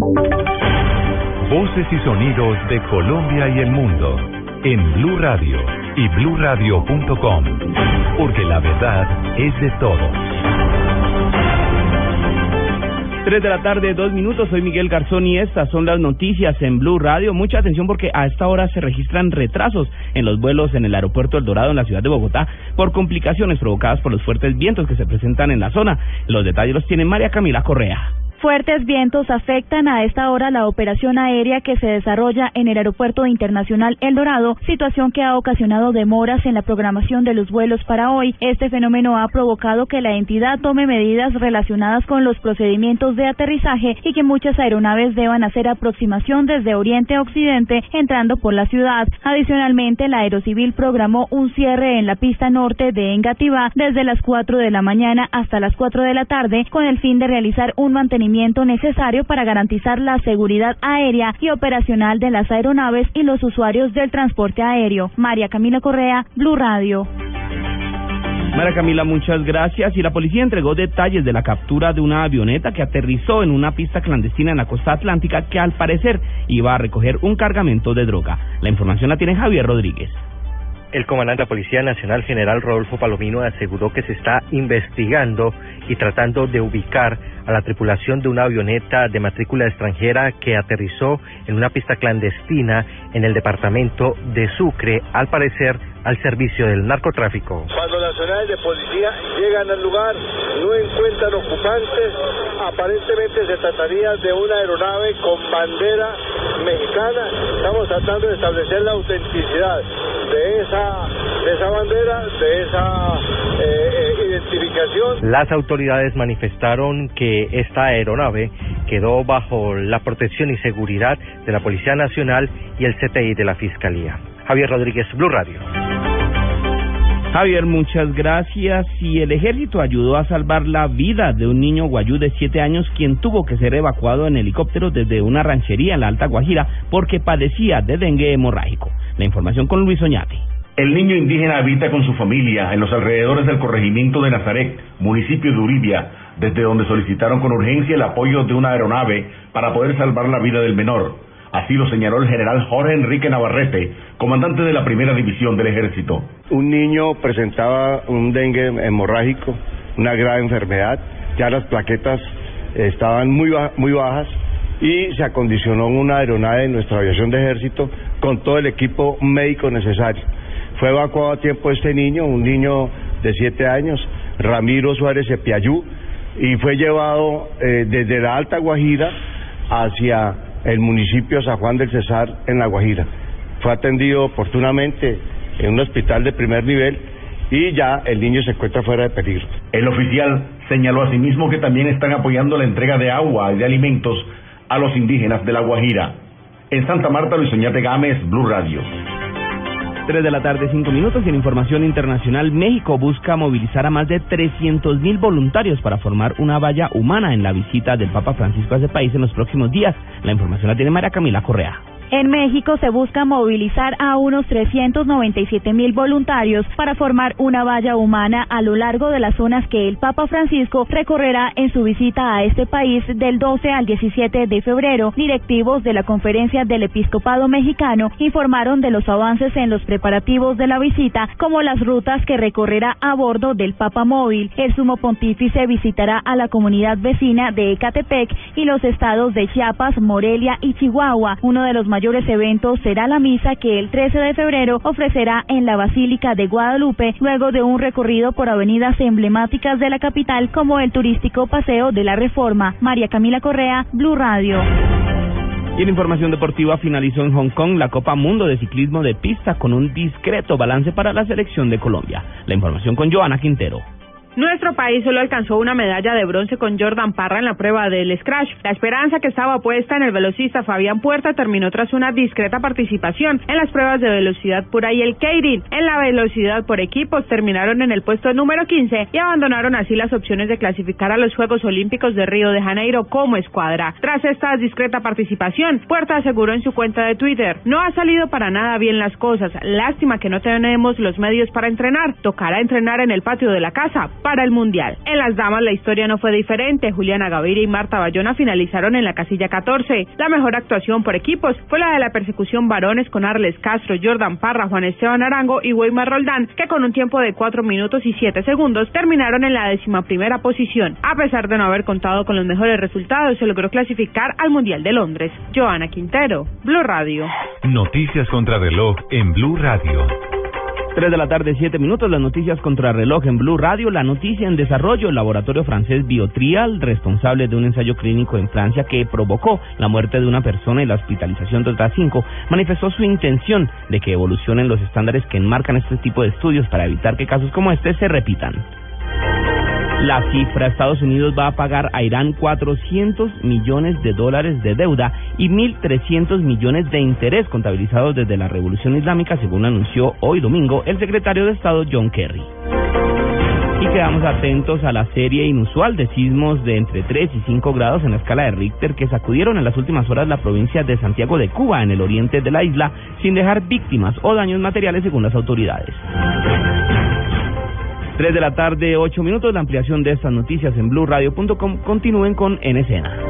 Voces y sonidos de Colombia y el mundo en Blue Radio y bluradio.com, porque la verdad es de todos. 3 de la tarde, dos minutos. Soy Miguel Garzón y estas son las noticias en Blue Radio. Mucha atención porque a esta hora se registran retrasos en los vuelos en el aeropuerto El Dorado en la ciudad de Bogotá por complicaciones provocadas por los fuertes vientos que se presentan en la zona. Los detalles los tiene María Camila Correa. Fuertes vientos afectan a esta hora la operación aérea que se desarrolla en el Aeropuerto Internacional El Dorado, situación que ha ocasionado demoras en la programación de los vuelos para hoy. Este fenómeno ha provocado que la entidad tome medidas relacionadas con los procedimientos de aterrizaje y que muchas aeronaves deban hacer aproximación desde Oriente a Occidente entrando por la ciudad. Adicionalmente, la Aerocivil programó un cierre en la pista norte de Engativá desde las 4 de la mañana hasta las 4 de la tarde con el fin de realizar un mantenimiento necesario para garantizar la seguridad aérea y operacional de las aeronaves y los usuarios del transporte aéreo. María Camila Correa, Blue Radio. María Camila, muchas gracias. Y la policía entregó detalles de la captura de una avioneta que aterrizó en una pista clandestina en la costa atlántica que al parecer iba a recoger un cargamento de droga. La información la tiene Javier Rodríguez. El comandante de la Policía Nacional, general Rodolfo Palomino, aseguró que se está investigando y tratando de ubicar a la tripulación de una avioneta de matrícula extranjera que aterrizó en una pista clandestina en el departamento de Sucre, al parecer al servicio del narcotráfico. Cuando nacionales de policía llegan al lugar, no encuentran ocupantes, aparentemente se trataría de una aeronave con bandera mexicana. Estamos tratando de establecer la autenticidad de esa, de esa bandera, de esa eh, eh, identificación. Las autoridades manifestaron que esta aeronave quedó bajo la protección y seguridad de la Policía Nacional y el CTI de la Fiscalía. Javier Rodríguez, Blue Radio. Javier, muchas gracias. Y el ejército ayudó a salvar la vida de un niño guayú de siete años quien tuvo que ser evacuado en helicóptero desde una ranchería en la Alta Guajira porque padecía de dengue hemorrágico. La información con Luis Oñate. El niño indígena habita con su familia en los alrededores del corregimiento de Nazaret, municipio de Uribia, desde donde solicitaron con urgencia el apoyo de una aeronave para poder salvar la vida del menor. Así lo señaló el general Jorge Enrique Navarrete, comandante de la primera división del ejército. Un niño presentaba un dengue hemorrágico, una grave enfermedad, ya las plaquetas estaban muy, muy bajas y se acondicionó una aeronave de nuestra aviación de ejército con todo el equipo médico necesario. Fue evacuado a tiempo este niño, un niño de siete años, Ramiro Suárez Epiayú, y fue llevado eh, desde la Alta Guajira hacia el municipio San Juan del Cesar en La Guajira. Fue atendido oportunamente en un hospital de primer nivel y ya el niño se encuentra fuera de peligro. El oficial señaló asimismo que también están apoyando la entrega de agua y de alimentos a los indígenas de La Guajira. En Santa Marta, Luis Oñate Gámez, Blue Radio. 3 de la tarde, 5 minutos. Y en información internacional, México busca movilizar a más de 300 mil voluntarios para formar una valla humana en la visita del Papa Francisco a ese país en los próximos días. La información la tiene María Camila Correa. En México se busca movilizar a unos 397 mil voluntarios para formar una valla humana a lo largo de las zonas que el Papa Francisco recorrerá en su visita a este país del 12 al 17 de febrero. Directivos de la Conferencia del Episcopado Mexicano informaron de los avances en los preparativos de la visita, como las rutas que recorrerá a bordo del Papa Móvil. El sumo pontífice visitará a la comunidad vecina de Ecatepec y los estados de Chiapas, Morelia y Chihuahua, uno de los mayores eventos será la misa que el 13 de febrero ofrecerá en la Basílica de Guadalupe, luego de un recorrido por avenidas emblemáticas de la capital como el turístico Paseo de la Reforma. María Camila Correa, Blue Radio. Y en información deportiva finalizó en Hong Kong la Copa Mundo de Ciclismo de Pista con un discreto balance para la selección de Colombia. La información con Joana Quintero. Nuestro país solo alcanzó una medalla de bronce con Jordan Parra en la prueba del scratch. La esperanza que estaba puesta en el velocista Fabián Puerta terminó tras una discreta participación en las pruebas de velocidad pura y el Keirin. En la velocidad por equipos terminaron en el puesto número 15 y abandonaron así las opciones de clasificar a los Juegos Olímpicos de Río de Janeiro como escuadra. Tras esta discreta participación, Puerta aseguró en su cuenta de Twitter, no ha salido para nada bien las cosas. Lástima que no tenemos los medios para entrenar. Tocará entrenar en el patio de la casa para el Mundial. En las damas la historia no fue diferente. Juliana Gaviria y Marta Bayona finalizaron en la casilla 14. La mejor actuación por equipos fue la de la persecución varones con Arles Castro, Jordan Parra, Juan Esteban Arango y Weimar Roldán, que con un tiempo de 4 minutos y 7 segundos terminaron en la décima primera posición. A pesar de no haber contado con los mejores resultados, se logró clasificar al Mundial de Londres. Joana Quintero, Blue Radio. Noticias contra reloj en Blue Radio. 3 de la tarde, 7 minutos, las noticias contra reloj en Blue Radio, la noticia en desarrollo, el laboratorio francés Biotrial, responsable de un ensayo clínico en Francia que provocó la muerte de una persona y la hospitalización de otras cinco, manifestó su intención de que evolucionen los estándares que enmarcan este tipo de estudios para evitar que casos como este se repitan. La cifra, Estados Unidos va a pagar a Irán 400 millones de dólares de deuda y 1.300 millones de interés contabilizados desde la Revolución Islámica, según anunció hoy domingo el secretario de Estado John Kerry. Y quedamos atentos a la serie inusual de sismos de entre 3 y 5 grados en la escala de Richter que sacudieron en las últimas horas la provincia de Santiago de Cuba, en el oriente de la isla, sin dejar víctimas o daños materiales según las autoridades. 3 de la tarde, 8 minutos. La ampliación de estas noticias en blueradio.com. Continúen con En Escena.